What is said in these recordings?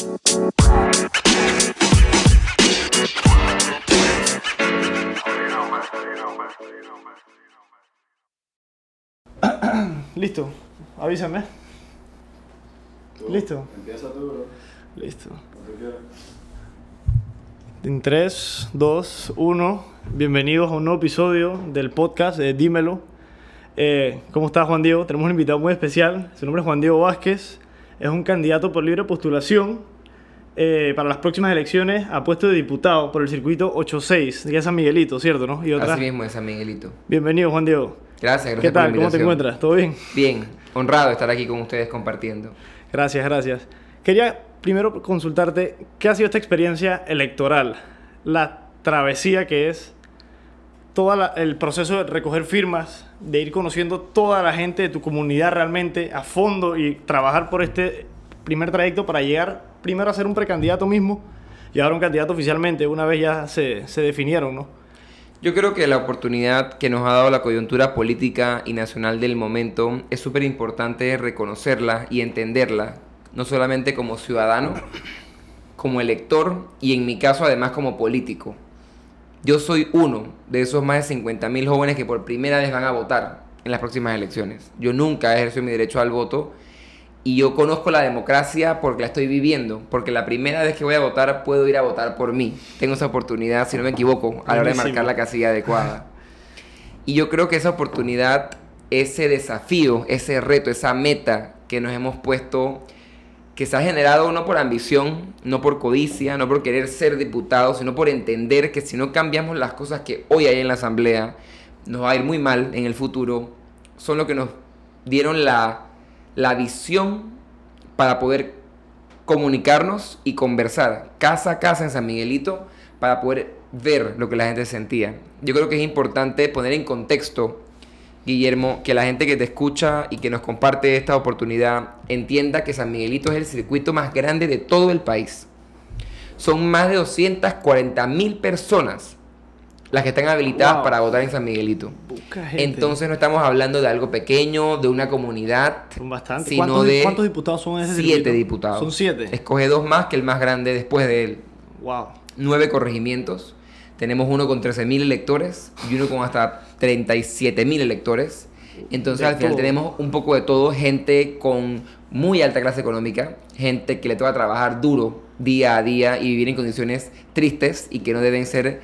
Listo, avísame. Listo. Empieza tú, bro. Listo. En 3, 2, 1, bienvenidos a un nuevo episodio del podcast de Dímelo. Eh, ¿Cómo estás, Juan Diego? Tenemos un invitado muy especial. Su nombre es Juan Diego Vázquez. Es un candidato por libre postulación eh, para las próximas elecciones a puesto de diputado por el circuito 86 de San Miguelito, ¿cierto? ¿no? Y otra. Así mismo es San Miguelito. Bienvenido, Juan Diego. Gracias, gracias ¿Qué por la tal? ¿Cómo te encuentras? ¿Todo bien? Bien, honrado de estar aquí con ustedes compartiendo. Gracias, gracias. Quería primero consultarte qué ha sido esta experiencia electoral, la travesía que es todo el proceso de recoger firmas, de ir conociendo toda la gente de tu comunidad realmente a fondo y trabajar por este primer trayecto para llegar primero a ser un precandidato mismo y ahora un candidato oficialmente, una vez ya se, se definieron, ¿no? Yo creo que la oportunidad que nos ha dado la coyuntura política y nacional del momento es súper importante reconocerla y entenderla, no solamente como ciudadano, como elector y en mi caso además como político. Yo soy uno de esos más de 50.000 jóvenes que por primera vez van a votar en las próximas elecciones. Yo nunca he ejercido mi derecho al voto y yo conozco la democracia porque la estoy viviendo, porque la primera vez que voy a votar puedo ir a votar por mí. Tengo esa oportunidad, si no me equivoco, a la hora de marcar la casilla adecuada. Y yo creo que esa oportunidad, ese desafío, ese reto, esa meta que nos hemos puesto, que se ha generado no por ambición, no por codicia, no por querer ser diputado, sino por entender que si no cambiamos las cosas que hoy hay en la Asamblea, nos va a ir muy mal en el futuro, son lo que nos dieron la, la visión para poder comunicarnos y conversar casa a casa en San Miguelito para poder ver lo que la gente sentía. Yo creo que es importante poner en contexto, Guillermo, que la gente que te escucha y que nos comparte esta oportunidad entienda que San Miguelito es el circuito más grande de todo el país. Son más de 240 mil personas las que están habilitadas Wow. para votar en San Miguelito. Entonces no estamos hablando de algo pequeño, de una comunidad, Son bastantes. sino ¿Cuántos, de cuántos diputados son ese siete circuito? diputados. Son siete. Escoge dos más que el más grande después de él. Wow. Nueve corregimientos. Tenemos uno con 13.000 electores y uno con hasta 37.000 electores. Entonces al final todo. tenemos un poco de todo, gente con muy alta clase económica, gente que le toca trabajar duro día a día y vivir en condiciones tristes y que no deben ser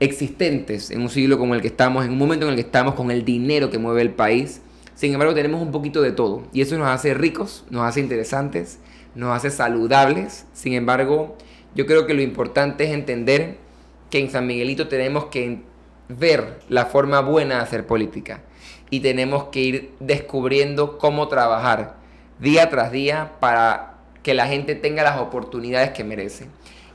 existentes en un siglo como el que estamos, en un momento en el que estamos con el dinero que mueve el país. Sin embargo, tenemos un poquito de todo y eso nos hace ricos, nos hace interesantes, nos hace saludables. Sin embargo, yo creo que lo importante es entender que en San Miguelito tenemos que ver la forma buena de hacer política y tenemos que ir descubriendo cómo trabajar día tras día para que la gente tenga las oportunidades que merece.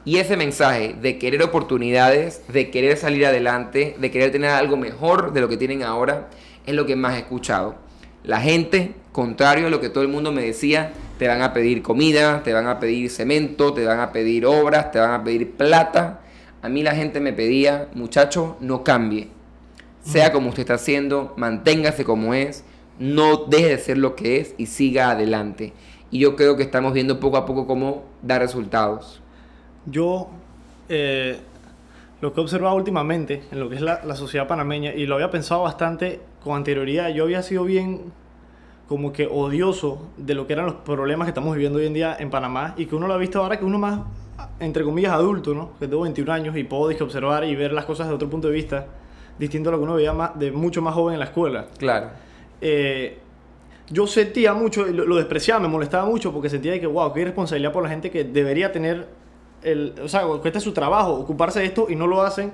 Y ese mensaje de querer oportunidades, de querer salir adelante, de querer tener algo mejor de lo que tienen ahora, es lo que más he escuchado. La gente, contrario a lo que todo el mundo me decía, te van a pedir comida, te van a pedir cemento, te van a pedir obras, te van a pedir plata. A mí la gente me pedía, muchacho, no cambie. Sea como usted está haciendo, manténgase como es, no deje de ser lo que es y siga adelante. Y yo creo que estamos viendo poco a poco cómo da resultados. Yo, eh, lo que he observado últimamente en lo que es la, la sociedad panameña, y lo había pensado bastante con anterioridad, yo había sido bien como que odioso de lo que eran los problemas que estamos viviendo hoy en día en Panamá, y que uno lo ha visto ahora que uno más, entre comillas, adulto, ¿no? Que tengo 21 años y puedo dije, observar y ver las cosas de otro punto de vista, distinto a lo que uno veía más, de mucho más joven en la escuela. Claro. Eh, yo sentía mucho, lo, lo despreciaba, me molestaba mucho porque sentía que, wow, qué irresponsabilidad por la gente que debería tener, el, o sea, que este es su trabajo, ocuparse de esto y no lo hacen,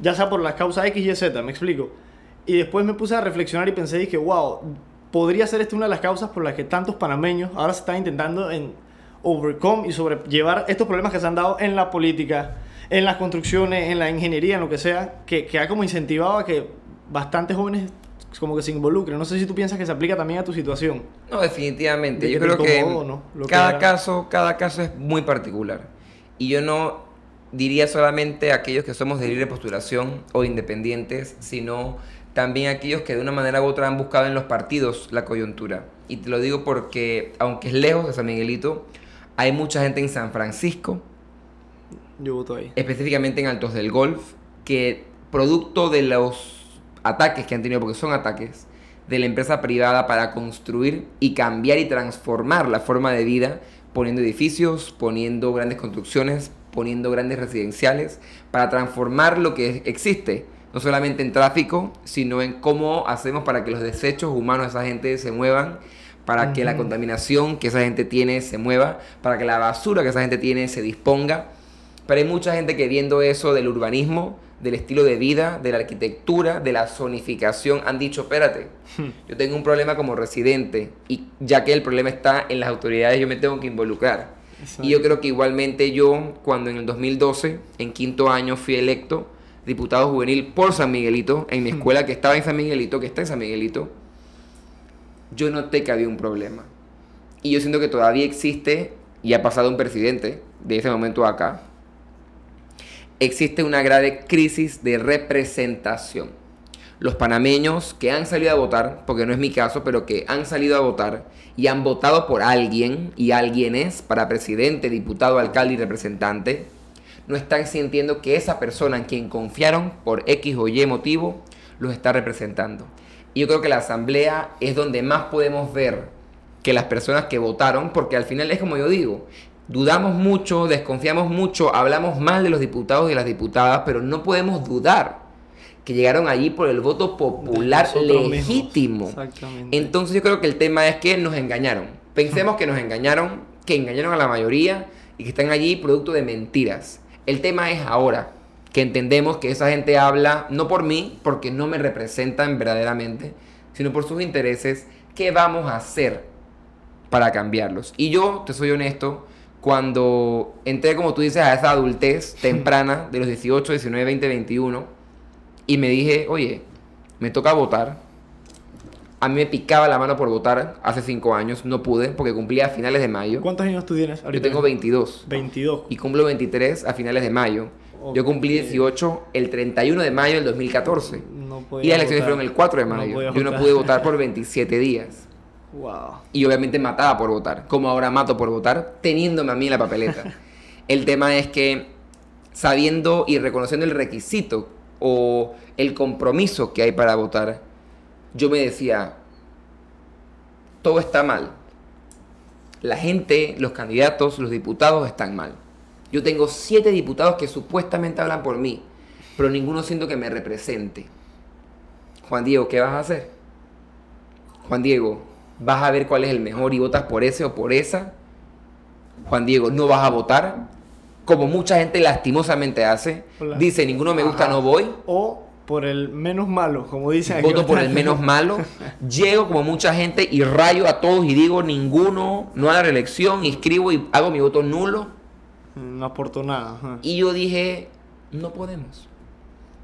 ya sea por las causas X y Z, me explico. Y después me puse a reflexionar y pensé, dije, wow, podría ser esta una de las causas por las que tantos panameños ahora se están intentando en overcome y sobrellevar estos problemas que se han dado en la política, en las construcciones, en la ingeniería, en lo que sea, que, que ha como incentivado a que bastantes jóvenes como que se involucren. No sé si tú piensas que se aplica también a tu situación. No, definitivamente. De Yo que creo que ¿no? Lo que cada era. caso, cada caso es muy particular. Y yo no diría solamente a aquellos que somos de libre postulación o independientes, sino también a aquellos que de una manera u otra han buscado en los partidos la coyuntura. Y te lo digo porque, aunque es lejos de San Miguelito, Hay mucha gente en San Francisco, Yo voto ahí. específicamente en Altos del Golf, que producto de los ataques que han tenido, porque son ataques, de la empresa privada para construir y cambiar y transformar la forma de vida, poniendo edificios, poniendo grandes construcciones, poniendo grandes residenciales, para transformar lo que existe, no solamente en tráfico, sino en cómo hacemos para que los desechos humanos de esa gente se muevan, para que la contaminación que esa gente tiene se mueva, para que la basura que esa gente tiene se disponga. Pero hay mucha gente que viendo eso del urbanismo, del estilo de vida, de la arquitectura, de la zonificación, han dicho, espérate, yo tengo un problema como residente y ya que el problema está en las autoridades, yo me tengo que involucrar. Y yo creo que igualmente yo, cuando en el 2012, en quinto año, fui electo diputado juvenil por San Miguelito, en mi escuela que estaba en San Miguelito, que está en San Miguelito, yo noté que había un problema. Y yo siento que todavía existe, y ha pasado un presidente de ese momento acá, existe una grave crisis de representación. Los panameños que han salido a votar, porque no es mi caso, pero que han salido a votar y han votado por alguien y alguien es para presidente, diputado, alcalde y representante, no están sintiendo que esa persona en quien confiaron por X o Y motivo los está representando. Y yo creo que la asamblea es donde más podemos ver que las personas que votaron, porque al final es como yo digo, dudamos mucho, desconfiamos mucho, hablamos mal de los diputados y de las diputadas, pero no podemos dudar que llegaron allí por el voto popular legítimo. Exactamente. Entonces yo creo que el tema es que nos engañaron. Pensemos que nos engañaron, que engañaron a la mayoría y que están allí producto de mentiras. El tema es ahora que entendemos que esa gente habla no por mí, porque no me representan verdaderamente, sino por sus intereses. ¿Qué vamos a hacer para cambiarlos? Y yo, te soy honesto, cuando entré, como tú dices, a esa adultez temprana de los 18, 19, 20, 21, y me dije, oye, me toca votar. A mí me picaba la mano por votar hace 5 años, no pude porque cumplía a finales de mayo. ¿Cuántos años tú tienes Yo ahorita? tengo 22 22. y cumplo 23 a finales de mayo. Yo cumplí Ok. 18 el 31 de mayo del 2014. No Y las elecciones votar. fueron el 4 de No mayo. podía Yo no pude votar por 27 días. Wow. Y obviamente mataba por votar. Como ahora mato por votar, teniéndome a mí en la papeleta. el tema es que sabiendo y reconociendo el requisito o el compromiso que hay para votar, yo me decía, todo está mal. La gente, los candidatos, los diputados están mal. Yo tengo siete diputados que supuestamente hablan por mí, pero ninguno siento que me represente. Juan Diego, ¿qué vas a hacer? Juan Diego, ¿vas a ver cuál es el mejor y votas por ese o por esa? Juan Diego, ¿no vas a votar? Como mucha gente lastimosamente hace. Hola. Dice, ninguno me gusta, Ajá. no voy. O por el menos malo, como dicen aquí. Voto por el menos malo. Llego como mucha gente y rayo a todos y digo ninguno, no a la reelección, inscribo y hago mi voto nulo. No aportó nada. ajá. Y yo dije, no podemos.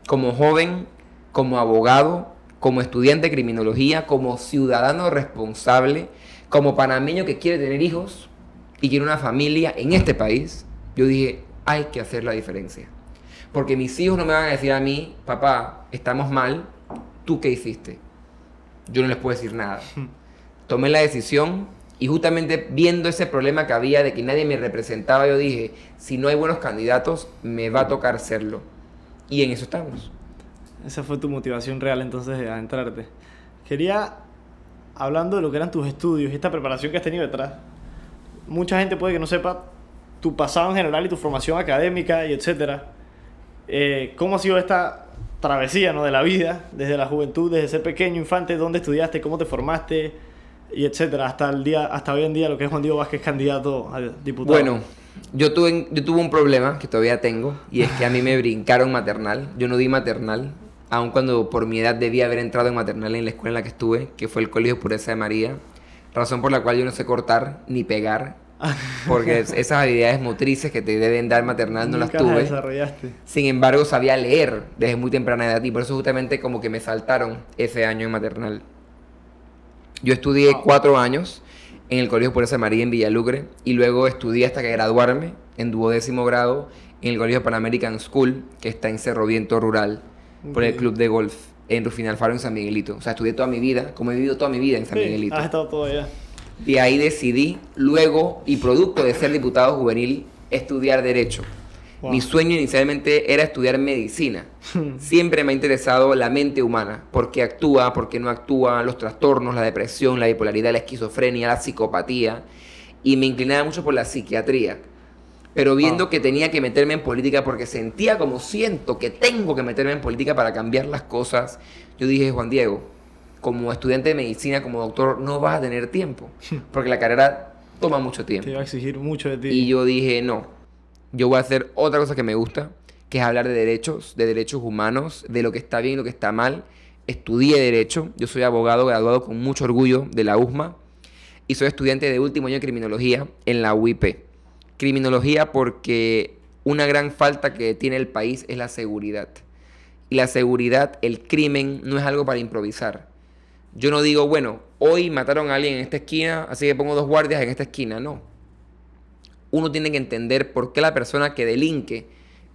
Como joven, como abogado, como estudiante de criminología, como ciudadano responsable, como panameño que quiere tener hijos y quiere una familia en este país, yo dije, hay que hacer la diferencia. Porque mis hijos no me van a decir a mí, papá, estamos mal, ¿tú qué hiciste? Yo no les puedo decir nada. Tomé la decisión y justamente viendo ese problema que había de que nadie me representaba, yo dije, si no hay buenos candidatos, me va a tocar serlo. Y en eso estamos. Esa fue tu motivación real entonces de adentrarte. Quería, hablando de lo que eran tus estudios y esta preparación que has tenido detrás, mucha gente puede que no sepa tu pasado en general y tu formación académica y etcétera. Eh, ¿Cómo ha sido esta travesía ¿no? de la vida, desde la juventud, desde ser pequeño, infante, dónde estudiaste, cómo te formaste y etcétera, hasta el día, hasta hoy en día lo que es Juan Diego Vázquez candidato a diputado? Bueno, yo tuve, yo tuve un problema que todavía tengo y es que a mí me brincaron maternal. Yo no di maternal, aun cuando por mi edad debía haber entrado en maternal en la escuela en la que estuve, que fue el Colegio Pureza de María. Razón por la cual yo no sé cortar ni pegar, porque es- esas habilidades motrices que te deben dar maternal no las tuve. desarrollaste. Sin embargo, sabía leer desde muy temprana edad y por eso justamente como que me saltaron ese año en maternal. Yo estudié Wow. cuatro años en el Colegio Pureza María en Villalucre y luego estudié hasta que graduarme en duodécimo grado en el Colegio Pan American School, que está en Cerro Viento Rural, por el. Club de Golf en Rufino Alfaro en San Miguelito. O sea, estudié toda mi vida, como he vivido toda mi vida en San Sí, Miguelito. has estado todo allá. De ahí decidí, luego y producto de ser diputado juvenil, estudiar Derecho. Wow. Mi sueño inicialmente era estudiar medicina. Siempre me ha interesado la mente humana, por qué actúa, por qué no actúa, los trastornos, la depresión, la bipolaridad, la esquizofrenia, la psicopatía. Y me inclinaba mucho por la psiquiatría. Pero viendo que tenía que meterme en política porque sentía como siento que tengo que meterme en política para cambiar las cosas, yo dije, Juan Diego, como estudiante de medicina, como doctor, no vas a tener tiempo. Porque la carrera toma mucho tiempo. Te iba a exigir mucho de ti. Y yo dije, no, yo voy a hacer otra cosa que me gusta, que es hablar de derechos, de derechos humanos, de lo que está bien y lo que está mal. Estudié derecho, yo soy abogado graduado con mucho orgullo de la USMA y soy estudiante de último año de criminología en la UIP. Criminología porque una gran falta que tiene el país es la seguridad. Y la seguridad, el crimen, no es algo para improvisar. Yo no digo, bueno, hoy mataron a alguien en esta esquina, así que pongo dos guardias en esta esquina. No. Uno tiene que entender por qué la persona que delinque,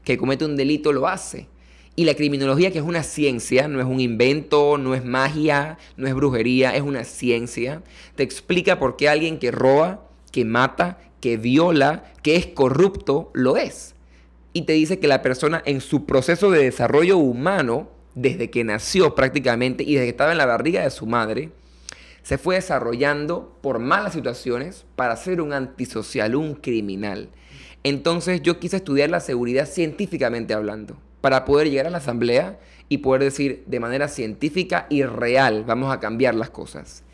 que comete un delito, lo hace. Y la criminología, que es una ciencia, no es un invento, no es magia, no es brujería, es una ciencia, te explica por qué alguien que roba, que mata, que viola, que es corrupto, lo es. Y te dice que la persona en su proceso de desarrollo humano, desde que nació prácticamente y desde que estaba en la barriga de su madre, se fue desarrollando por malas situaciones para ser un antisocial, un criminal. Entonces yo quise estudiar la seguridad científicamente hablando, para poder llegar a la asamblea y poder decir de manera científica y real, vamos a cambiar las cosas.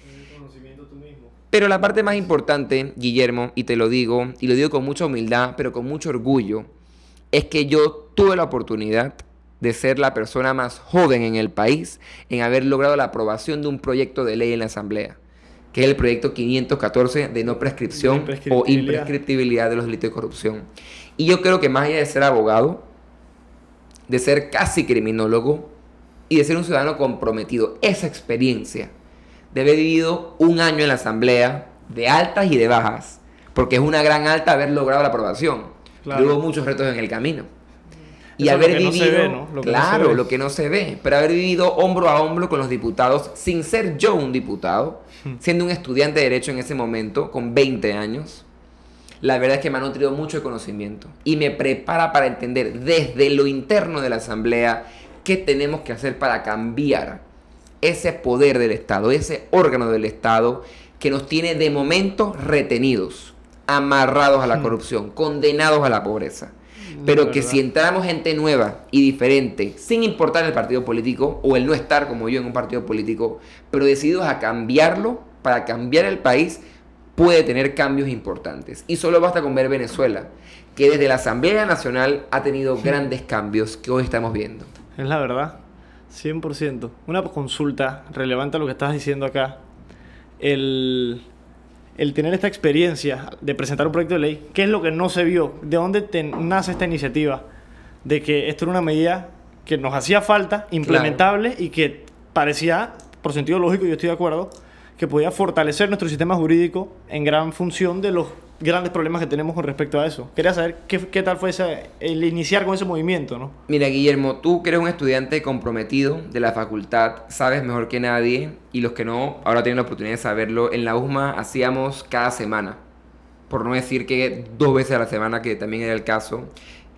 Pero la parte más importante, Guillermo, y te lo digo, y lo digo con mucha humildad, pero con mucho orgullo, es que yo tuve la oportunidad de ser la persona más joven en el país en haber logrado la aprobación de un proyecto de ley en la Asamblea, que es el proyecto 514 de no prescripción De o imprescriptibilidad. de los delitos de corrupción. Y yo creo que más allá de ser abogado, de ser casi criminólogo y de ser un ciudadano comprometido, esa experiencia de haber vivido un año en la Asamblea, de altas y de bajas, porque es una gran alta haber logrado la aprobación. Claro. Pero hubo muchos retos en el camino. Y Eso es lo haber que no se vivido, ve, ¿no? Lo que no se claro, ve. lo que no se ve, pero haber vivido hombro a hombro con los diputados, sin ser yo un diputado, Hmm. siendo un estudiante de Derecho en ese momento, con 20 años, la verdad es que me ha nutrido mucho de conocimiento y me prepara para entender desde lo interno de la Asamblea qué tenemos que hacer para cambiar ese poder del Estado, ese órgano del Estado que nos tiene de momento retenidos, amarrados a la corrupción, condenados a la pobreza. Pero que si entramos gente nueva y diferente, sin importar el partido político o el no estar como yo en un partido político, pero decididos a cambiarlo para cambiar el país, puede tener cambios importantes. Y solo basta con ver Venezuela, que desde la Asamblea Nacional ha tenido grandes cambios que hoy estamos viendo. Es la verdad. 100%. Una consulta relevante a lo que estás diciendo acá. El, el tener esta experiencia de presentar un proyecto de ley, ¿qué es lo que no se vio? ¿De dónde te nace esta iniciativa? De que esto era una medida que nos hacía falta, implementable y que parecía, por sentido lógico, yo estoy de acuerdo, que podía fortalecer nuestro sistema jurídico en gran función de los grandes problemas que tenemos con respecto a eso. Quería saber qué, qué tal fue ese, el iniciar con ese movimiento, ¿no? Mira, Guillermo, tú que eres un estudiante comprometido de la facultad, sabes mejor que nadie, y los que no, ahora tienen la oportunidad de saberlo, en la USMA hacíamos cada semana, por no decir que dos veces a la semana, que también era el caso,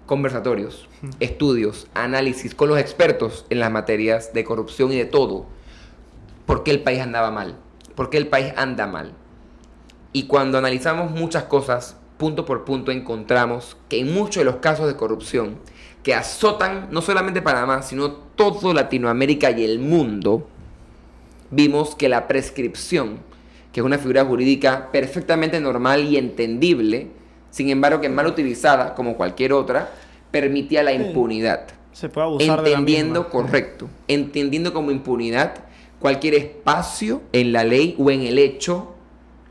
conversatorios, estudios, análisis con los expertos en las materias de corrupción y de todo. ¿Por qué el país andaba mal? ¿Por qué el país anda mal? Y cuando analizamos muchas cosas, punto por punto, encontramos que en muchos de los casos de corrupción que azotan no solamente Panamá, sino todo Latinoamérica y el mundo, vimos que la prescripción, que es una figura jurídica perfectamente normal y entendible, sin embargo que mal utilizada como cualquier otra, permitía la impunidad. Se puede abusar de la Entendiendo, misma. correcto, entendiendo como impunidad cualquier espacio en la ley o en el hecho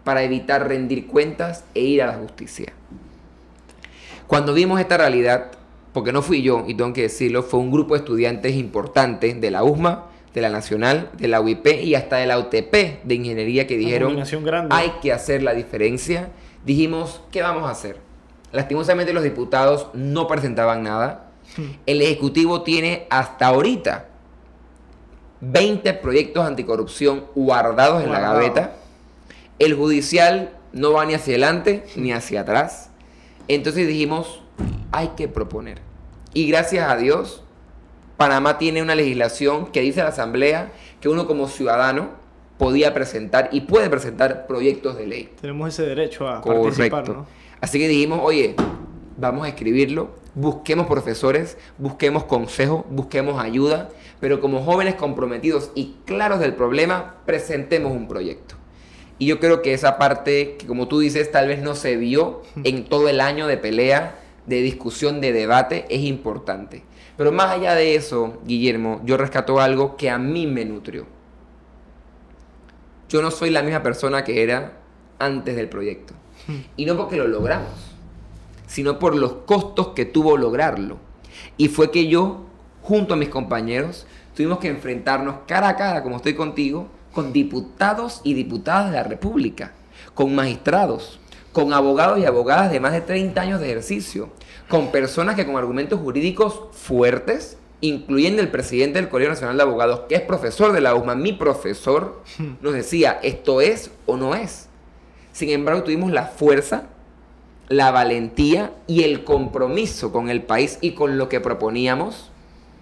para evitar rendir cuentas e ir a la justicia. Cuando vimos esta realidad, porque no fui yo, y tengo que decirlo, fue un grupo de estudiantes importantes de la USMA, de la Nacional, de la UIP y hasta de la UTP de Ingeniería que dijeron, hay que hacer la diferencia. Dijimos, ¿qué vamos a hacer? Lastimosamente los diputados no presentaban nada. El Ejecutivo tiene hasta ahorita 20 proyectos anticorrupción guardados en la gaveta. El judicial no va ni hacia adelante ni hacia atrás. Entonces dijimos, hay que proponer. Y gracias a Dios, Panamá tiene una legislación que dice a la Asamblea que uno como ciudadano podía presentar y puede presentar proyectos de ley. Tenemos ese derecho a participar, ¿no? Así que dijimos, oye, vamos a escribirlo, busquemos profesores, busquemos consejos, busquemos ayuda, pero como jóvenes comprometidos y claros del problema, presentemos un proyecto. Y yo creo que esa parte que como tú dices tal vez no se vio en todo el año de pelea, de discusión, de debate, es importante. Pero más allá de eso, Guillermo, yo rescato algo que a mí me nutrió. Yo no soy la misma persona que era antes del proyecto. Y no porque lo logramos, sino por los costos que tuvo lograrlo. Y fue que yo, junto a mis compañeros, tuvimos que enfrentarnos cara a cara, como estoy contigo, con diputados y diputadas de la República, con magistrados, con abogados y abogadas de más de 30 años de ejercicio, con personas que con argumentos jurídicos fuertes, incluyendo el presidente del Colegio Nacional de Abogados, que es profesor de la USMA, mi profesor, nos decía, esto es o no es. Sin embargo, tuvimos la fuerza, la valentía y el compromiso con el país y con lo que proponíamos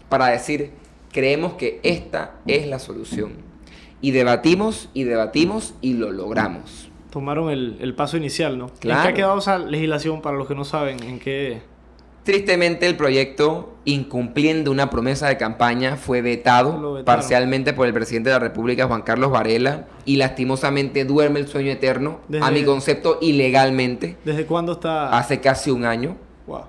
para decir, creemos que esta es la solución. Y debatimos y debatimos y lo logramos. Tomaron el, paso inicial, ¿no? ¿En qué ha quedado esa legislación para los que no saben? ¿En qué...? Tristemente el proyecto, incumpliendo una promesa de campaña, fue vetado parcialmente por el presidente de la República, Juan Carlos Varela, y lastimosamente duerme el sueño eterno, a mi concepto, ilegalmente. ¿Desde cuándo está? Hace casi un año.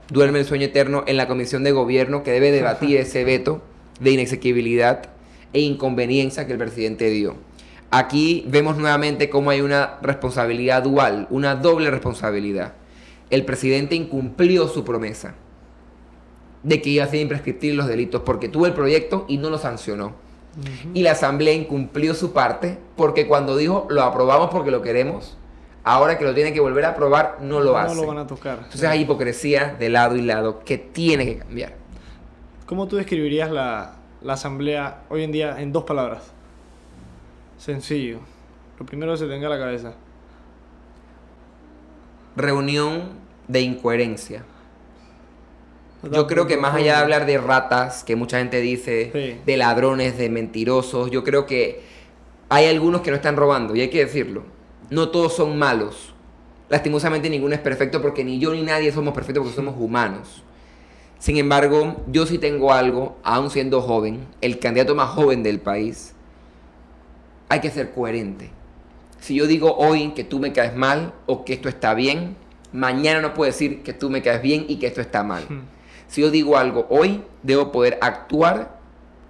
Duerme el sueño eterno en la Comisión de Gobierno que debe debatir ese veto de inexequibilidad e inconveniencia que el presidente dio. Aquí vemos nuevamente cómo hay una responsabilidad dual, una doble responsabilidad. El presidente incumplió su promesa de que iba a ser imprescriptible los delitos porque tuvo el proyecto y no lo sancionó. Y la Asamblea incumplió su parte porque cuando dijo lo aprobamos porque lo queremos, ahora que lo tiene que volver a aprobar no lo hace. No lo van a tocar. Entonces hay hipocresía de lado y lado que tiene que cambiar. ¿Cómo tú describirías la, la Asamblea hoy en día en dos palabras? Sencillo. Lo primero que se tenga a la cabeza. Reunión de incoherencia. Yo creo que más allá de hablar de ratas, que mucha gente dice, de ladrones, de mentirosos, yo creo que hay algunos que no están robando, y hay que decirlo. No todos son malos. Lastimosamente ninguno es perfecto porque ni yo ni nadie somos perfectos porque somos humanos. Sin embargo, yo sí tengo algo, aún siendo joven, el candidato más joven del país, hay que ser coherente. Si yo digo hoy que tú me caes mal o que esto está bien, mañana no puedo decir que tú me caes bien y que esto está mal. Hmm. Si yo digo algo hoy, debo poder actuar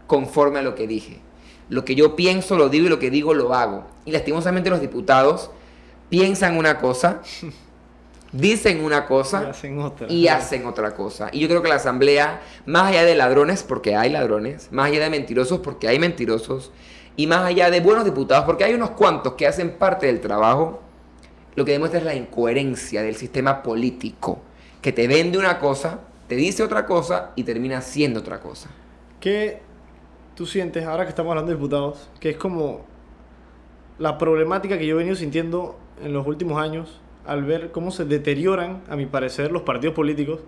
conforme a lo que dije. Lo que yo pienso lo digo y lo que digo lo hago. Y lastimosamente los diputados piensan una cosa, dicen una cosa y hacen otra, cosa. Y yo creo que la asamblea, más allá de ladrones, porque hay ladrones, más allá de mentirosos, porque hay mentirosos, y más allá de buenos diputados, porque hay unos cuantos que hacen parte del trabajo, lo que demuestra es la incoherencia del sistema político, que te vende una cosa te dice otra cosa y termina siendo otra cosa. ¿Qué tú sientes, ahora que estamos hablando de diputados, que es como la problemática que yo he venido sintiendo en los últimos años al ver cómo se deterioran, a mi parecer, los partidos políticos?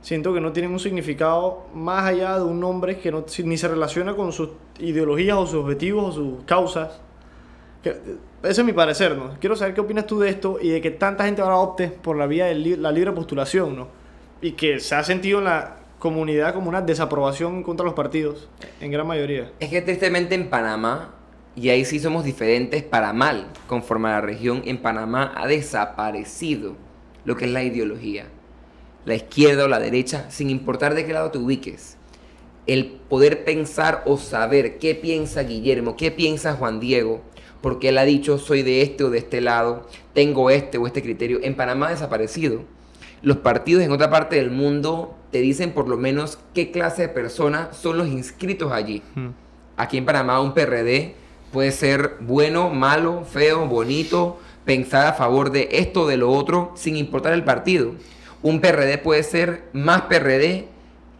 Siento que no tienen un significado más allá de un nombre que no, ni se relaciona con sus ideologías o sus objetivos o sus causas. ese es mi parecer, ¿no? Quiero saber qué opinas tú de esto y de que tanta gente ahora opte por la vía de la libre postulación, ¿no? y que se ha sentido en la comunidad como una desaprobación contra los partidos, en gran mayoría. Es que tristemente en Panamá, y ahí sí somos diferentes para mal, conforme a la región, en Panamá ha desaparecido lo que es la ideología, la izquierda o la derecha, sin importar de qué lado te ubiques. El poder pensar o saber qué piensa Guillermo, qué piensa Juan Diego, porque él ha dicho soy de este o de este lado, tengo este o este criterio, en Panamá ha desaparecido los partidos en otra parte del mundo te dicen por lo menos qué clase de personas son los inscritos allí. Aquí en Panamá un PRD puede ser bueno, malo, feo, bonito, pensar a favor de esto de lo otro, sin importar el partido. Un PRD puede ser más PRD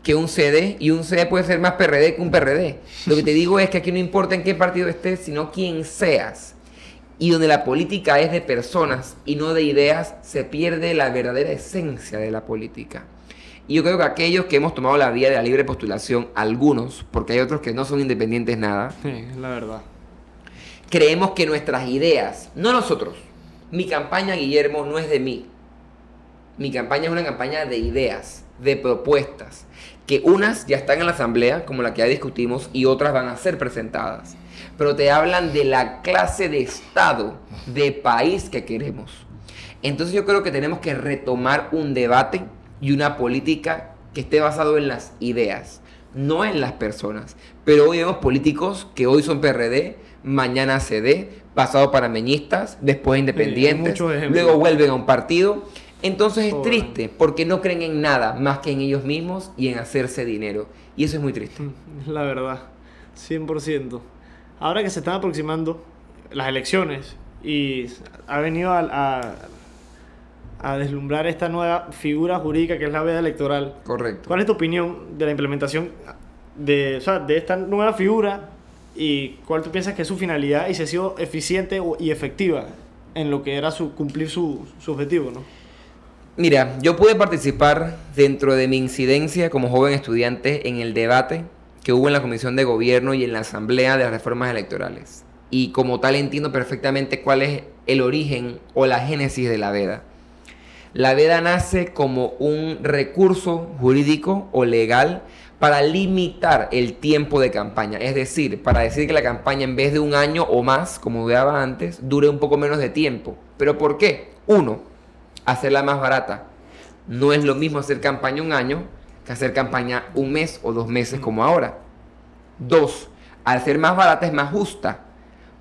que un CD y un CD puede ser más PRD que un PRD. Lo que te digo es que aquí no importa en qué partido estés, sino quién seas. y donde la política es de personas y no de ideas, se pierde la verdadera esencia de la política. Y yo creo que aquellos que hemos tomado la vía de la libre postulación, algunos, porque hay otros que no son independientes nada, Sí, la verdad. Creemos que nuestras ideas, no nosotros, mi campaña, Guillermo, no es de mí. Mi campaña es una campaña de ideas, de propuestas, que unas ya están en la asamblea, como la que ya discutimos, y otras van a ser presentadas. Pero te hablan de la clase de Estado, de país que queremos. Entonces yo creo que tenemos que retomar un debate y una política que esté basado en las ideas, no en las personas. Pero hoy vemos políticos que hoy son PRD, mañana CD, pasado panameñistas, después independientes, luego vuelven a un partido. Entonces es Pobre. triste porque no creen en nada más que en ellos mismos y en hacerse dinero. Y eso es muy triste. La verdad, 100%. Ahora que se están aproximando las elecciones y ha venido a, a, a deslumbrar esta nueva figura jurídica que es la veda electoral, Correcto. ¿cuál es tu opinión de la implementación de, o sea, de esta nueva figura y cuál tú piensas que es su finalidad y si ha sido eficiente y efectiva en lo que era su, cumplir su, su objetivo? ¿no? Mira, yo pude participar dentro de mi incidencia como joven estudiante en el debate que hubo en la Comisión de Gobierno y en la Asamblea de las Reformas Electorales. Y como tal entiendo perfectamente cuál es el origen o la génesis de la veda. La veda nace como un recurso jurídico o legal para limitar el tiempo de campaña. Es decir, para decir que la campaña en vez de un año o más, como duraba antes, dure un poco menos de tiempo. ¿Pero por qué? Uno, hacerla más barata. No es lo mismo hacer campaña un año que hacer campaña un mes o dos meses como ahora. Dos, al ser más barata es más justa,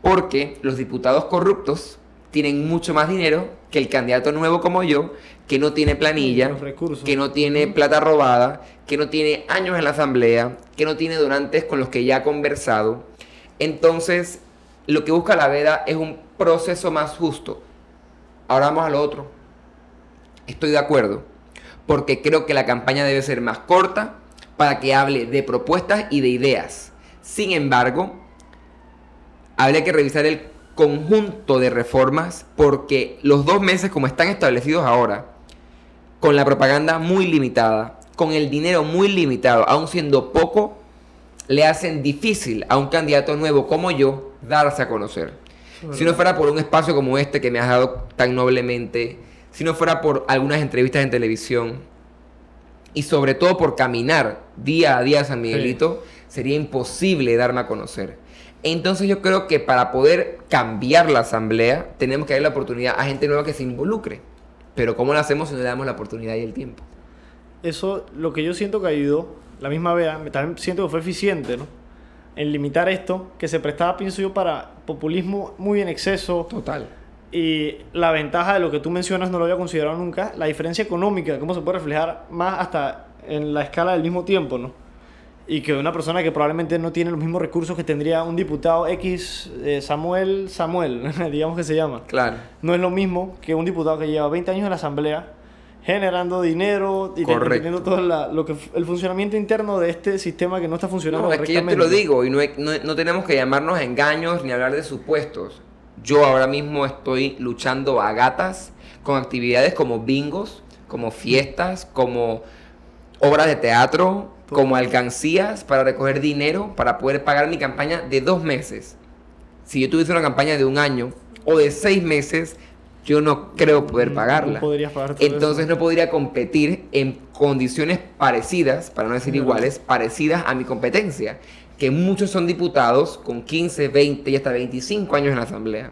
porque los diputados corruptos tienen mucho más dinero que el candidato nuevo como yo, que no tiene planilla, que no tiene plata robada, que no tiene años en la asamblea, que no tiene donantes con los que ya ha conversado. Entonces, lo que busca la veda es un proceso más justo. Ahora vamos a lo otro. Estoy de acuerdo, porque creo que la campaña debe ser más corta para que hable de propuestas y de ideas. Sin embargo, habría que revisar el conjunto de reformas porque los dos meses como están establecidos ahora, con la propaganda muy limitada, con el dinero muy limitado, aun siendo poco, le hacen difícil a un candidato nuevo como yo darse a conocer. Si no fuera por un espacio como este que me has dado tan noblemente, si no fuera por algunas entrevistas en televisión y sobre todo por caminar día a día a San Miguelito, sería imposible darme a conocer. Entonces yo creo que para poder cambiar la asamblea tenemos que darle la oportunidad a gente nueva que se involucre. Pero ¿cómo lo hacemos si no le damos la oportunidad y el tiempo? eso lo que yo siento que ayudó, la misma vea, me- también siento que fue eficiente, ¿no? En limitar esto, que se prestaba, pienso yo, para populismo muy en exceso. Total. Y la ventaja de lo que tú mencionas no lo había considerado nunca, la diferencia económica, cómo se puede reflejar más hasta en la escala del mismo tiempo, ¿no? Y que una persona que probablemente no tiene los mismos recursos que tendría un diputado X, eh, Samuel Samuel, digamos que se llama. Claro. No es lo mismo que un diputado que lleva 20 años en la asamblea generando dinero y teniendo todo la- lo que, el funcionamiento interno de este sistema que no está funcionando No, es que yo te lo digo y no, no- no tenemos que llamarnos a engaños ni hablar de supuestos. Yo ahora mismo estoy luchando a gatas con actividades como bingos, como fiestas, como obras de teatro, como alcancías para recoger dinero para poder pagar mi campaña de dos meses. Si yo tuviese una campaña de un año o de seis meses, yo no creo poder Mm, pagarla. no pagar Entonces eso. no podría competir en condiciones parecidas, para no decir iguales, parecidas a mi competencia. Que muchos son diputados con 15, 20 y hasta 25 años en la Asamblea.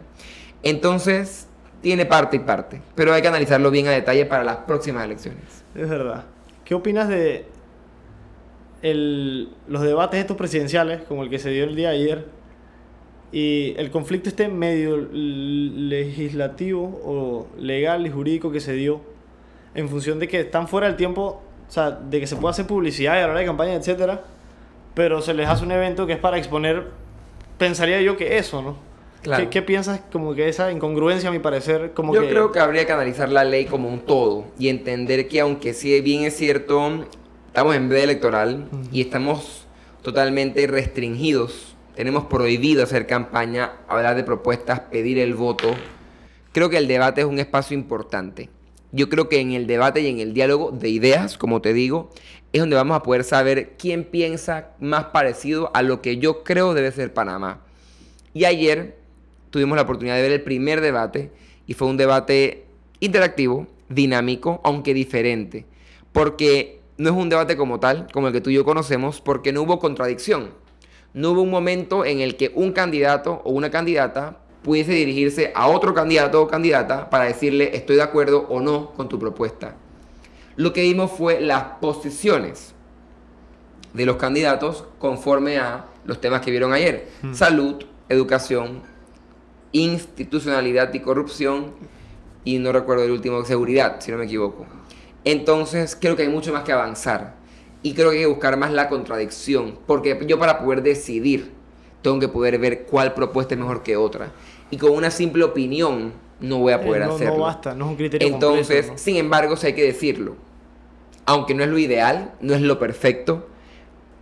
Entonces, tiene parte y parte. Pero hay que analizarlo bien a detalle para las próximas elecciones. Es verdad. ¿Qué opinas de el- los debates estos presidenciales, como el que se dio el día de ayer, y el conflicto este medio legislativo o legal y jurídico que se dio en función de que están fuera del tiempo, o sea, de que se puede hacer publicidad y hablar de campaña, etcétera, pero se les hace un evento que es para exponer, pensaría yo que eso, ¿no? Claro. ¿Qué, qué piensas como que esa incongruencia, a mi parecer, como Yo que... creo que habría que analizar la ley como un todo y entender que aunque sí bien es cierto, estamos en veda electoral y estamos totalmente restringidos Tenemos prohibido hacer campaña, hablar de propuestas, pedir el voto. Creo que el debate es un espacio importante. Yo creo que en el debate y en el diálogo de ideas, como te digo, es donde vamos a poder saber quién piensa más parecido a lo que yo creo debe ser Panamá. Y ayer tuvimos la oportunidad de ver el primer debate y fue un debate interactivo, dinámico, aunque diferente. Porque no es un debate como tal, como el que tú y yo conocemos, porque no hubo contradicción. No hubo un momento en el que un candidato o una candidata pudiese dirigirse a otro candidato o candidata para decirle estoy de acuerdo o no con tu propuesta. Lo que vimos fue las posiciones de los candidatos conforme a los temas que vieron ayer. Hmm. Salud, educación, institucionalidad y corrupción y no recuerdo el último, seguridad, si no me equivoco. Entonces creo que hay mucho más que avanzar y creo que hay que buscar más la contradicción, porque yo para poder decidir tengo que poder ver cuál propuesta es mejor que otra. Y con una simple opinión no voy a eh, poder hacerlo. No basta, no es un criterio Entonces, sin embargo, sí hay que decirlo. Aunque no es lo ideal, no es lo perfecto,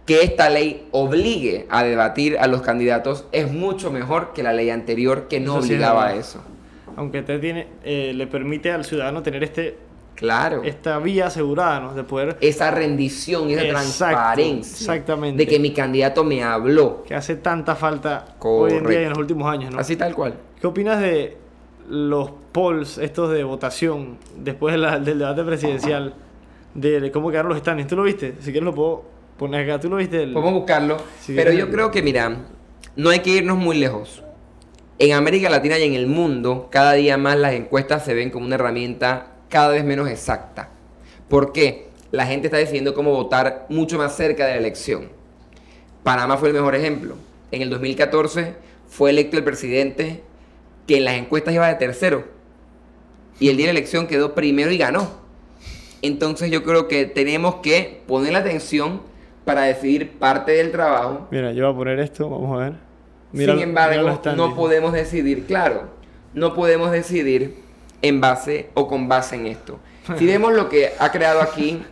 que esta ley obligue a debatir a los candidatos es mucho mejor que la ley anterior que no obligaba a eso. Aunque te tiene, eh, le permite al ciudadano tener este Claro. Esta vía asegurada, ¿no? De poder... Esa rendición, esa transparencia. Exactamente. De que mi candidato me habló. Que hace tanta falta hoy en día y en los últimos años, ¿no? Así tal cual. ¿Qué opinas de los polls, estos de votación, después del debate presidencial, de cómo quedaron los standings? ¿Tú lo viste? Si quieres lo puedo poner acá. ¿Tú lo viste? El... Podemos buscarlo. pero yo creo que, mira, no hay que irnos muy lejos. En América Latina y en el mundo, cada día más las encuestas se ven como una herramienta cada vez menos exacta. ¿Por qué? La gente está decidiendo cómo votar mucho más cerca de la elección. Panamá fue el mejor ejemplo. En el 2014 fue electo el presidente que en las encuestas iba de tercero. Y el día de la elección quedó primero y ganó. Entonces yo creo que tenemos que poner la atención para decidir parte del trabajo. Mira, yo voy a poner esto, vamos a ver. Sin embargo, no podemos decidir, claro, no podemos decidir en base o con base en esto. Si vemos lo que ha creado aquí,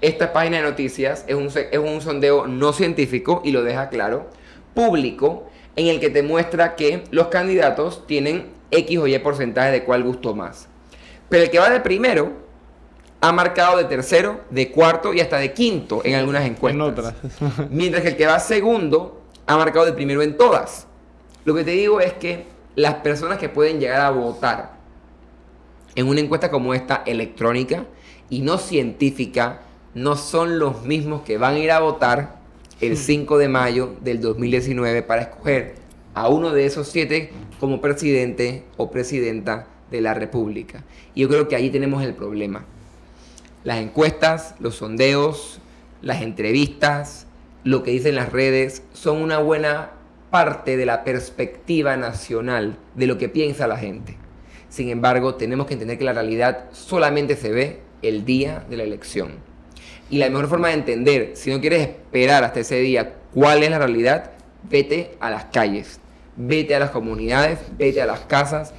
esta página de noticias es un, es un sondeo no científico y lo deja claro, público, en el que te muestra que los candidatos tienen X o Y porcentaje de cuál gustó más. Pero el que va de primero ha marcado de tercero, de cuarto y hasta de quinto en algunas encuestas. Mientras que el que va segundo ha marcado de primero en todas. Lo que te digo es que las personas que pueden llegar a votar en una encuesta como esta electrónica y no científica no son los mismos que van a ir a votar el 5 hmm. de mayo del 2019 para escoger a uno de esos siete como presidente o presidenta de la República. Y yo creo que ahí tenemos el problema. Las encuestas, los sondeos, las entrevistas, lo que dicen las redes, son una buena parte de la perspectiva nacional de lo que piensa la gente. Sin embargo, tenemos que entender que la realidad solamente se ve el día de la elección. Y la mejor forma de entender, si no quieres esperar hasta ese día cuál es la realidad, vete a las calles, vete a las comunidades, vete a las casas,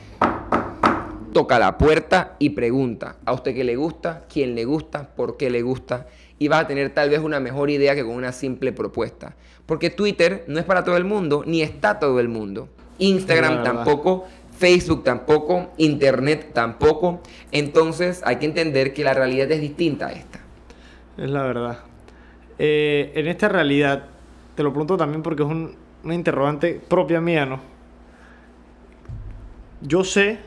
toca la puerta y pregunta a usted qué le gusta, quién le gusta, por qué le gusta y vas a tener tal vez una mejor idea que con una simple propuesta. Porque Twitter no es para todo el mundo, ni está todo el mundo. Instagram tampoco, Facebook tampoco, Internet tampoco. Entonces hay que entender que la realidad es distinta a esta. Es la verdad. Eh, en esta realidad, te lo pregunto también porque es un, una interrogante propia mía, ¿no? Yo sé,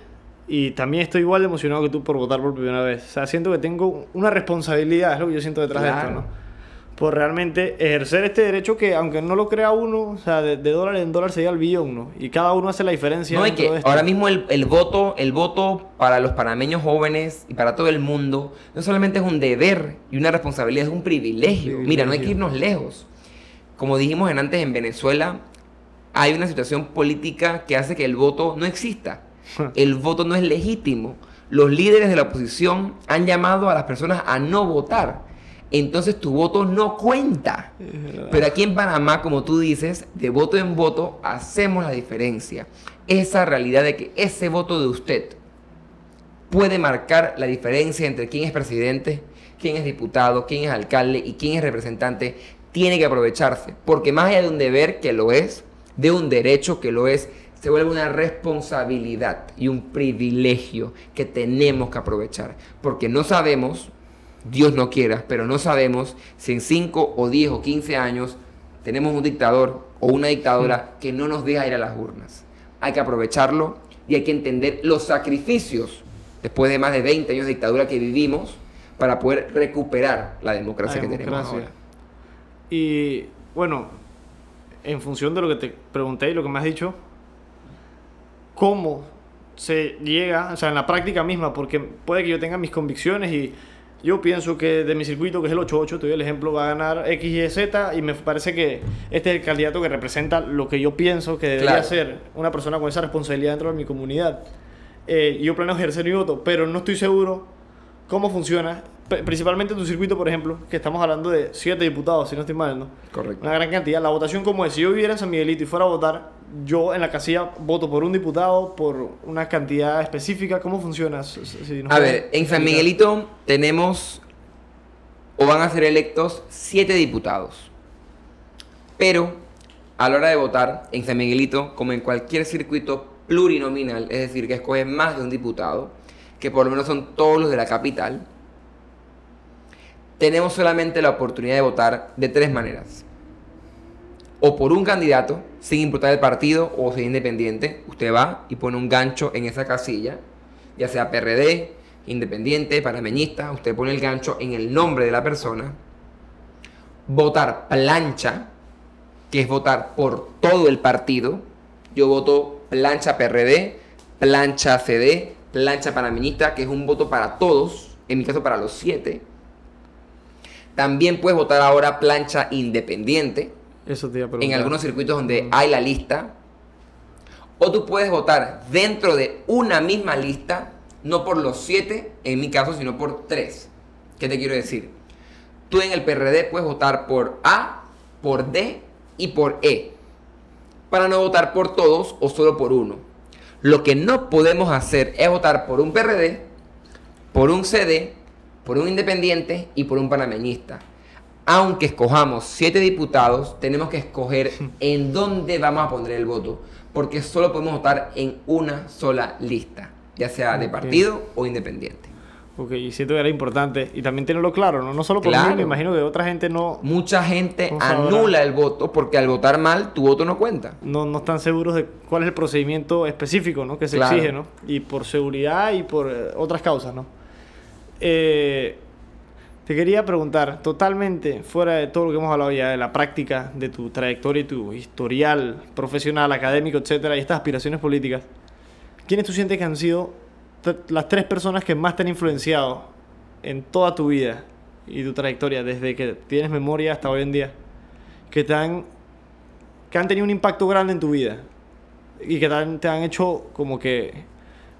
y también estoy igual de emocionado que tú por votar por primera vez. O sea, siento que tengo una responsabilidad, es lo que yo siento detrás de esto, ¿no? Por realmente ejercer este derecho que, aunque no lo crea uno, o sea, de, dólar en dólar sería el billón, ¿no? Y cada uno hace la diferencia. No, hay que ahora mismo el, el, voto, el voto para los panameños jóvenes y para todo el mundo no solamente es un deber y una responsabilidad, es un privilegio. Mira, no hay que irnos lejos. Como dijimos en antes en Venezuela, hay una situación política que hace que el voto no exista. el voto no es legítimo. Los líderes de la oposición han llamado a las personas a no votar entonces tu voto no cuenta. Pero aquí en Panamá, como tú dices, de voto en voto hacemos la diferencia. Esa realidad de que ese voto de usted puede marcar la diferencia entre quién es presidente, quién es diputado, quién es alcalde y quién es representante, tiene que aprovecharse. Porque más allá de un deber que lo es, de un derecho que lo es, se vuelve una responsabilidad y un privilegio que tenemos que aprovechar. Porque no sabemos, Dios no quiera, pero no sabemos si en 5 o 10 o 15 años tenemos un dictador o una dictadora que no nos deja ir a las urnas. Hay que aprovecharlo y hay que entender los sacrificios después de más de 20 años de dictadura que vivimos para poder recuperar la democracia, que tenemos ahora. Y bueno, en función de lo que te pregunté y lo que me has dicho, ¿cómo se llega, o sea, en la práctica misma? Porque puede que yo tenga mis convicciones y yo pienso que de mi circuito, que es el 8-8, te doy el ejemplo, va a ganar X, Y, Z y me parece que este es el candidato que representa lo que yo pienso que debería ser una persona con esa responsabilidad dentro de mi comunidad. Eh, yo planeo ejercer mi voto, pero no estoy seguro cómo funciona principalmente en tu circuito, por ejemplo, que estamos hablando de siete diputados, si no estoy mal, ¿no? Correcto. Una gran cantidad. La votación como es, si yo viviera en San Miguelito y fuera a votar, yo en la casilla voto por un diputado, por una cantidad específica. ¿Cómo funciona? a ver, en San Miguelito tenemos o van a ser electos siete diputados. Pero a la hora de votar en San Miguelito, como en cualquier circuito plurinominal, es decir, que escogen más de un diputado, que por lo menos son todos los de la capital, tenemos solamente la oportunidad de votar de tres maneras. O por un candidato, sin importar el partido o ser independiente, usted va y pone un gancho en esa casilla, ya sea PRD, independiente, parameñista, usted pone el gancho en el nombre de la persona. Votar plancha, que es votar por todo el partido. Yo voto plancha PRD, plancha CD, plancha parameñista, que es un voto para todos, en mi caso para los siete también puedes votar ahora plancha independiente. Eso te En algunos circuitos donde hay la lista. O tú puedes votar dentro de una misma lista, no por los siete, en mi caso, sino por tres. ¿Qué te quiero decir? Tú en el PRD puedes votar por A, por D y por E. Para no votar por todos o solo por uno. Lo que no podemos hacer es votar por un PRD, por un CD por un independiente y por un panameñista. Aunque escojamos siete diputados, tenemos que escoger en dónde vamos a poner el voto, porque solo podemos votar en una sola lista, ya sea de partido o independiente. Ok, y siento que era importante. Y también tenerlo claro, ¿no? No solo por mí, me imagino que otra gente no... Mucha gente anula el voto porque al votar mal, tu voto no cuenta. No, no están seguros de cuál es el procedimiento específico, ¿no? Que se exige, ¿no? Y por seguridad y por eh, otras causas, ¿no? Eh, te quería preguntar, totalmente fuera de todo lo que hemos hablado ya, de la práctica, de tu trayectoria y tu historial profesional, académico, etcétera, y estas aspiraciones políticas, ¿quiénes tú sientes que han sido las tres personas que más te han influenciado en toda tu vida y tu trayectoria, desde que tienes memoria hasta hoy en día, que te han, que han tenido un impacto grande en tu vida y que te han hecho como que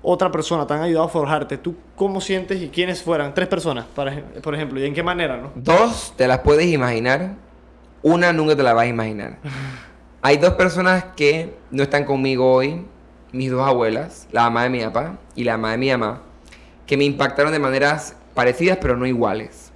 otra persona te han ayudado a forjarte, ¿tú cómo sientes y quiénes fueran? Tres personas, por ejemplo, ¿y en qué manera, no? Dos te las puedes imaginar, una nunca te la vas a imaginar. Hay dos personas que no están conmigo hoy, mis dos abuelas, la mamá de mi papá y la mamá de mi mamá, que me impactaron de maneras parecidas pero no iguales.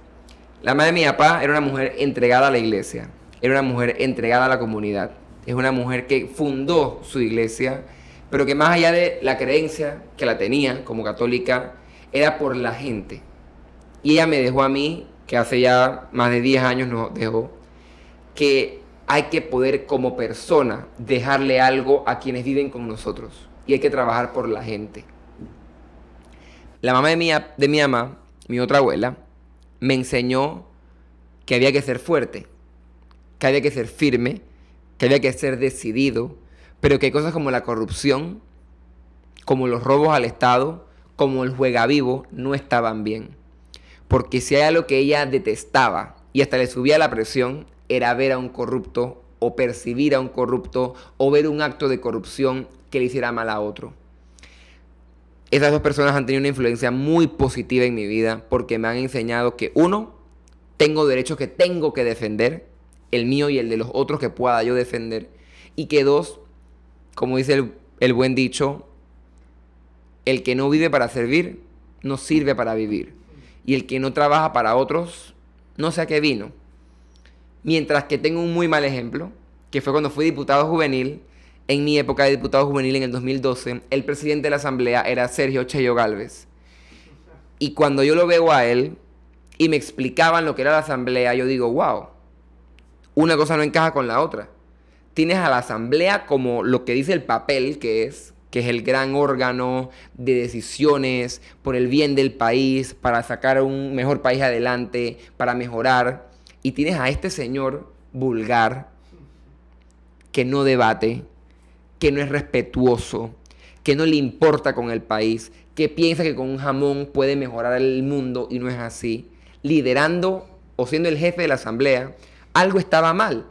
La mamá de mi papá era una mujer entregada a la iglesia, era una mujer entregada a la comunidad, es una mujer que fundó su iglesia pero que más allá de la creencia que la tenía como católica, era por la gente. Y ella me dejó a mí, que hace ya más de 10 años nos dejó, que hay que poder como persona dejarle algo a quienes viven con nosotros. Y hay que trabajar por la gente. La mamá de mi, de mi mamá, mi otra abuela, me enseñó que había que ser fuerte, que había que ser firme, que había que ser decidido, pero que hay cosas como la corrupción, como los robos al Estado, como el juega vivo, no estaban bien. Porque si hay algo que ella detestaba y hasta le subía la presión, era ver a un corrupto o percibir a un corrupto o ver un acto de corrupción que le hiciera mal a otro. Esas dos personas han tenido una influencia muy positiva en mi vida porque me han enseñado que uno, tengo derechos que tengo que defender, el mío y el de los otros que pueda yo defender, y que dos, como dice el, buen dicho, el que no vive para servir, no sirve para vivir. Y el que no trabaja para otros, no sé a qué vino. Mientras que tengo un muy mal ejemplo, que fue cuando fui diputado juvenil, en mi época de diputado juvenil en el 2012, el presidente de la asamblea era Sergio Cheyo Galvez. Y cuando yo lo veo a él y me explicaban lo que era la asamblea, yo digo, wow, una cosa no encaja con la otra. Tienes a la asamblea como lo que dice el papel que es, que es el gran órgano de decisiones por el bien del país, para sacar un mejor país adelante, para mejorar. Y tienes a este señor vulgar, que no debate, que no es respetuoso, que no le importa con el país, que piensa que con un jamón puede mejorar el mundo y no es así, liderando o siendo el jefe de la asamblea, algo estaba mal.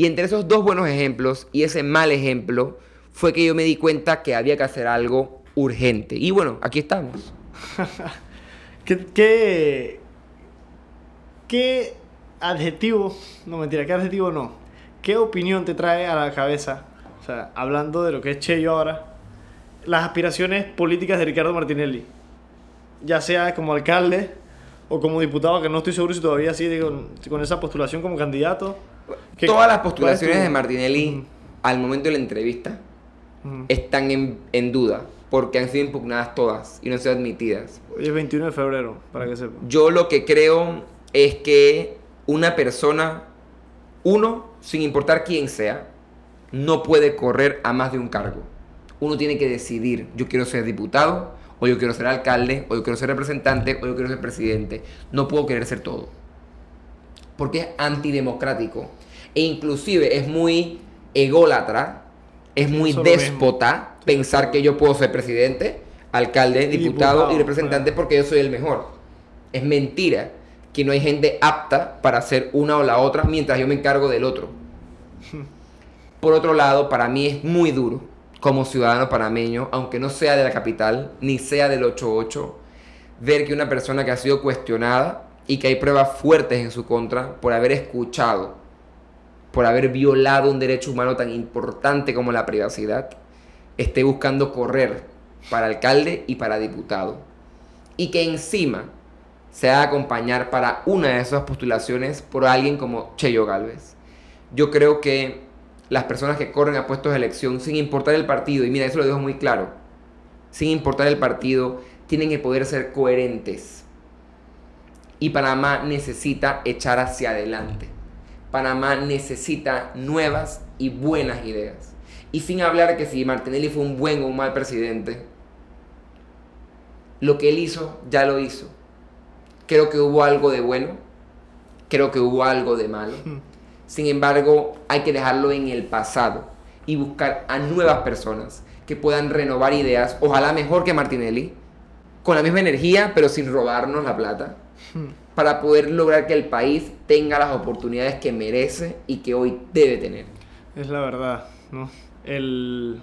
Y entre esos dos buenos ejemplos y ese mal ejemplo fue que yo me di cuenta que había que hacer algo urgente. Y bueno, aquí estamos. ¿Qué, qué, qué adjetivo, no mentira, qué adjetivo no, qué opinión te trae a la cabeza, o sea, hablando de lo que es Cheyo ahora, las aspiraciones políticas de Ricardo Martinelli, ya sea como alcalde o como diputado, que no estoy seguro si todavía sigue con, con esa postulación como candidato. ¿Qué- Todas las postulaciones tu- de Martinelli Ujú, al momento de la entrevista ujú. están en, en duda porque han sido impugnadas todas y no han sido admitidas. Hoy es 21 de febrero, para que sepa. Yo lo que creo es que una persona, uno, sin importar quién sea, no puede correr a más de un cargo. Uno tiene que decidir, yo quiero ser diputado, o yo quiero ser alcalde, o yo quiero ser representante, o yo quiero ser presidente. No puedo querer ser todo. Porque es antidemocrático. E inclusive es muy ególatra, es muy déspota pensar que yo puedo ser presidente, alcalde, diputado, y representante porque yo soy el mejor. Es mentira que no hay gente apta para hacer una o la otra mientras yo me encargo del otro. Por otro lado, para mí es muy duro como ciudadano panameño, aunque no sea de la capital, ni sea del 88, ver que una persona que ha sido cuestionada y que hay pruebas fuertes en su contra por haber escuchado, por haber violado un derecho humano tan importante como la privacidad, esté buscando correr para alcalde y para diputado. Y que encima se haga acompañar para una de esas postulaciones por alguien como Cheyo Galvez. Yo creo que las personas que corren a puestos de elección, sin importar el partido, y mira, eso lo dejo muy claro, sin importar el partido, tienen que poder ser coherentes. Y Panamá necesita echar hacia adelante. Panamá necesita nuevas y buenas ideas. Y sin hablar que si Martinelli fue un buen o un mal presidente, lo que él hizo, ya lo hizo. Creo que hubo algo de bueno, creo que hubo algo de malo. Sin embargo, hay que dejarlo en el pasado y buscar a nuevas personas que puedan renovar ideas, ojalá mejor que Martinelli, con la misma energía, pero sin robarnos la plata, para poder lograr que el país tenga las oportunidades que merece y que hoy debe tener. Es la verdad, ¿no? El...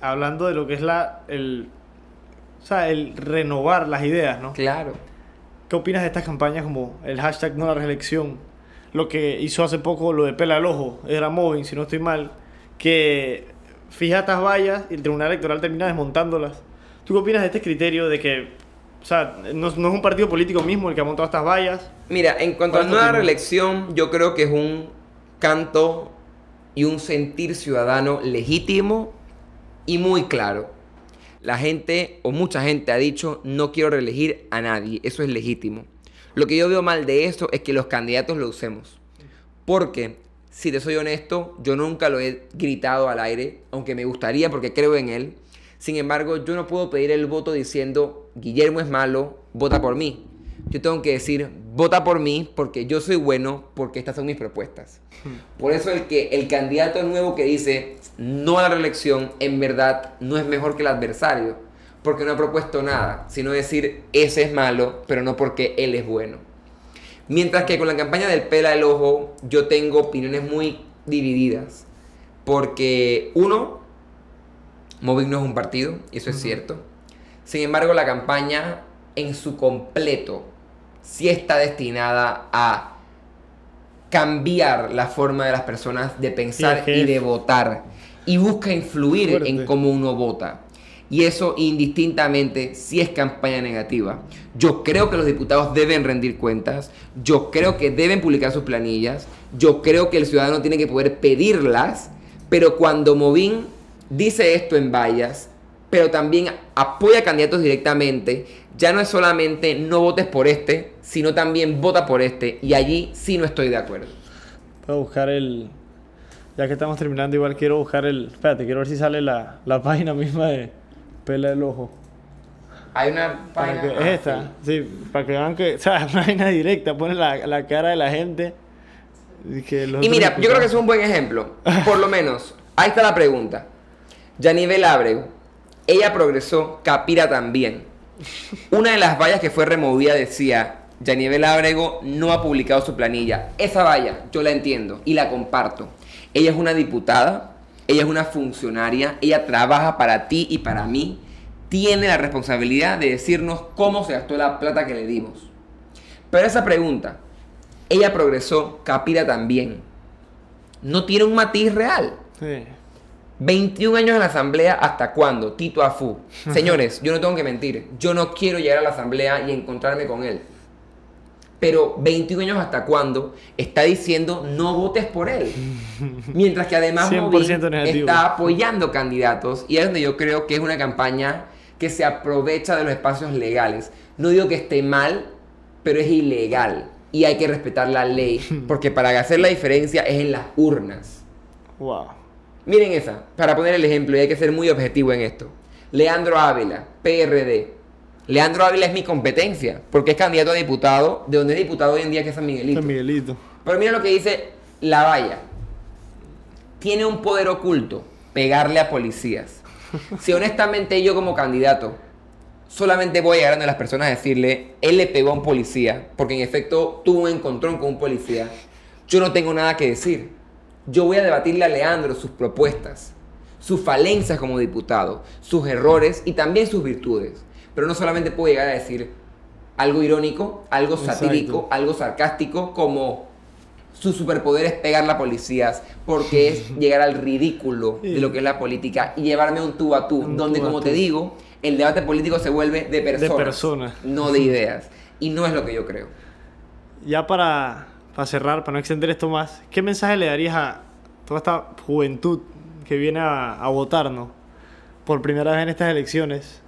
Hablando de lo que es la... El... O sea, el renovar las ideas, ¿no? Claro. ¿Qué opinas de estas campañas como el hashtag no la reelección? Lo que hizo hace poco lo de Pela al Ojo, era Moving, si no estoy mal, que fija estas vallas y el Tribunal Electoral termina desmontándolas. ¿Tú qué opinas de este criterio de que, o sea, no, no es un partido político mismo el que ha montado estas vallas? Mira, en cuanto a ¿Cuál es tu nueva reelección, yo creo que es un canto y un sentir ciudadano legítimo y muy claro. La gente o mucha gente ha dicho no quiero reelegir a nadie, eso es legítimo. Lo que yo veo mal de esto es que los candidatos lo usemos. Porque, si te soy honesto, yo nunca lo he gritado al aire, aunque me gustaría porque creo en él. Sin embargo, yo no puedo pedir el voto diciendo Guillermo es malo, vota por mí. Yo tengo que decir, vota por mí porque yo soy bueno, porque estas son mis propuestas. Por eso el que el candidato nuevo que dice no a la reelección, en verdad no es mejor que el adversario, porque no ha propuesto nada, sino decir ese es malo, pero no porque él es bueno. Mientras que con la campaña del pela del ojo, yo tengo opiniones muy divididas. Porque uno, Moving no es un partido, eso es cierto. Sin embargo, la campaña en su completo sí está destinada a cambiar la forma de las personas de pensar Y de votar. Y busca influir Fuerte. en cómo uno vota. Y eso indistintamente sí es campaña negativa. Yo creo que los diputados deben rendir cuentas. Yo creo que deben publicar sus planillas. Yo creo que el ciudadano tiene que poder pedirlas. Pero cuando Movín dice esto en vallas, pero también apoya candidatos directamente, ya no es solamente no votes por este, sino también vota por este. Y allí sí no estoy de acuerdo. Voy a buscar el. Ya que estamos terminando, igual quiero buscar el. Espérate, quiero ver si sale la, la página misma de Pela del Ojo. Hay una página. que- ah, es esta, sí. para que vean que, o sea, una página directa, pone la, la cara de la gente. Y, que los Y otros mira, yo creo que es un buen ejemplo. Por lo menos, ahí está la pregunta. Yanivel Ábrego, ella progresó, Capira también. Una de las vallas que fue removida decía, Yanivel Ábrego no ha publicado su planilla. Esa valla yo la entiendo y la comparto. Ella es una diputada, ella es una funcionaria, ella trabaja para ti y para mí. Tiene la responsabilidad de decirnos cómo se gastó la plata que le dimos. Pero esa pregunta, ella progresó, Capira también. No tiene un matiz real. Sí. 21 años en la asamblea, ¿hasta cuándo? Tito Afú. Señores, yo no tengo que mentir. Yo no quiero llegar a la asamblea y encontrarme con él. Pero 21 años hasta cuándo está diciendo no votes por él. Mientras que además 100% Movín negativo. está apoyando candidatos y es donde yo creo que es una campaña que se aprovecha de los espacios legales. No digo que esté mal, pero es ilegal y hay que respetar la ley porque para hacer la diferencia es en las urnas. Wow. Miren esa, para poner el ejemplo, y hay que ser muy objetivo en esto. Leandro Ávila, PRD. Leandro Ávila es mi competencia, porque es candidato a diputado, de donde es diputado hoy en día que es San Miguelito. San Miguelito. Pero mira lo que dice La Valla. Tiene un poder oculto, pegarle a policías. Si honestamente yo como candidato solamente voy a a las personas a decirle, él le pegó a un policía, porque en efecto tuvo un encontrón con un policía, yo no tengo nada que decir. Yo voy a debatirle a Leandro sus propuestas, sus falencias como diputado, sus errores y también sus virtudes. Pero no solamente puedo llegar a decir algo irónico, algo Exacto. satírico, algo sarcástico, como su superpoder es pegarle a policías, porque es llegar al ridículo de lo que es la política y llevarme a un tú a tú, Un donde tú como tú. te digo, el debate político se vuelve de personas, personas. no de ideas. Y no es lo que yo creo. Ya para, para cerrar, para no extender esto más, ¿qué mensaje le darías a toda esta juventud que viene a, a votar, ¿no? Por primera vez en estas elecciones.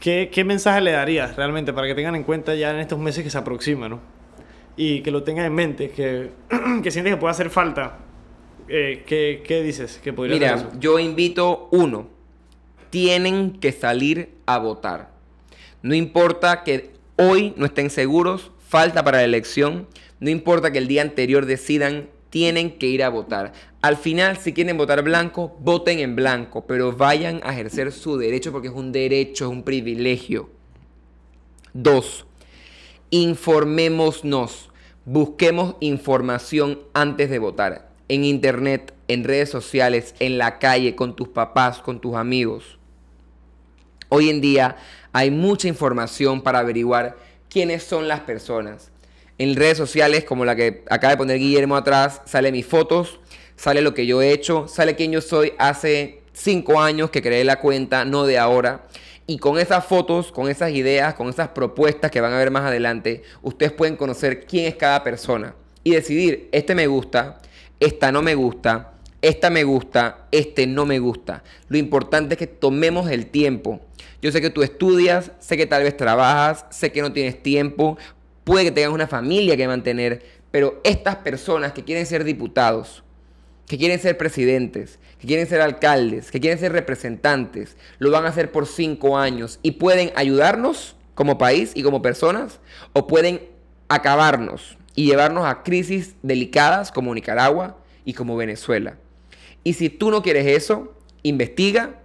¿Qué, ¿Qué mensaje le darías realmente para que tengan en cuenta ya en estos meses que se aproximan, ¿no? Y que lo tengan en mente, que, que sientes que puede hacer falta. Eh, ¿qué, ¿Qué dices? que podría Mira, eso? yo invito uno, tienen que salir a votar. No importa que hoy no estén seguros, falta para la elección, no importa que el día anterior decidan, tienen que ir a votar. Al final, si quieren votar blanco, voten en blanco, pero vayan a ejercer su derecho porque es un derecho, es un privilegio. Dos, informémonos, busquemos información antes de votar. En internet, en redes sociales, en la calle, con tus papás, con tus amigos. Hoy en día hay mucha información para averiguar quiénes son las personas. En redes sociales, como la que acaba de poner Guillermo atrás, sale mis fotos, sale lo que yo he hecho, sale quién yo soy hace cinco años que creé la cuenta, no de ahora. Y con esas fotos, con esas ideas, con esas propuestas que van a ver más adelante, ustedes pueden conocer quién es cada persona y decidir, este me gusta, esta no me gusta, esta me gusta, este no me gusta. Lo importante es que tomemos el tiempo. Yo sé que tú estudias, sé que tal vez trabajas, sé que no tienes tiempo, puede que tengas una familia que mantener, pero estas personas que quieren ser diputados, que quieren ser presidentes, que quieren ser alcaldes, que quieren ser representantes, lo van a hacer por cinco años y pueden ayudarnos como país y como personas o pueden acabarnos y llevarnos a crisis delicadas como Nicaragua y como Venezuela. Y si tú no quieres eso, investiga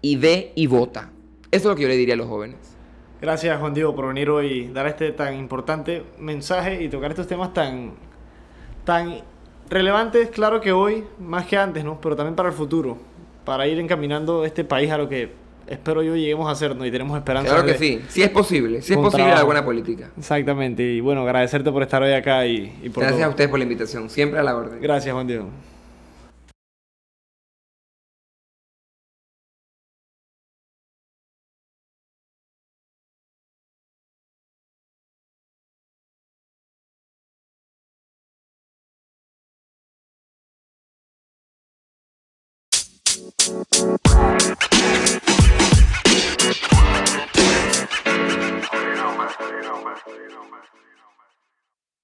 y ve y vota. Eso es lo que yo le diría a los jóvenes. Gracias, Juan Diego, por venir hoy y dar este tan importante mensaje y tocar estos temas tan, tan relevantes, claro que hoy, más que antes, ¿no? Pero también para el futuro, para ir encaminando este país a lo que espero yo lleguemos a ser, ¿no? Y tenemos esperanza. Claro que de- sí, sí es posible, sí es posible la trabajo. buena política. Exactamente. Y bueno, agradecerte por estar hoy acá y, y por Gracias todo. a ustedes por la invitación, siempre a la orden. Gracias, Juan Diego.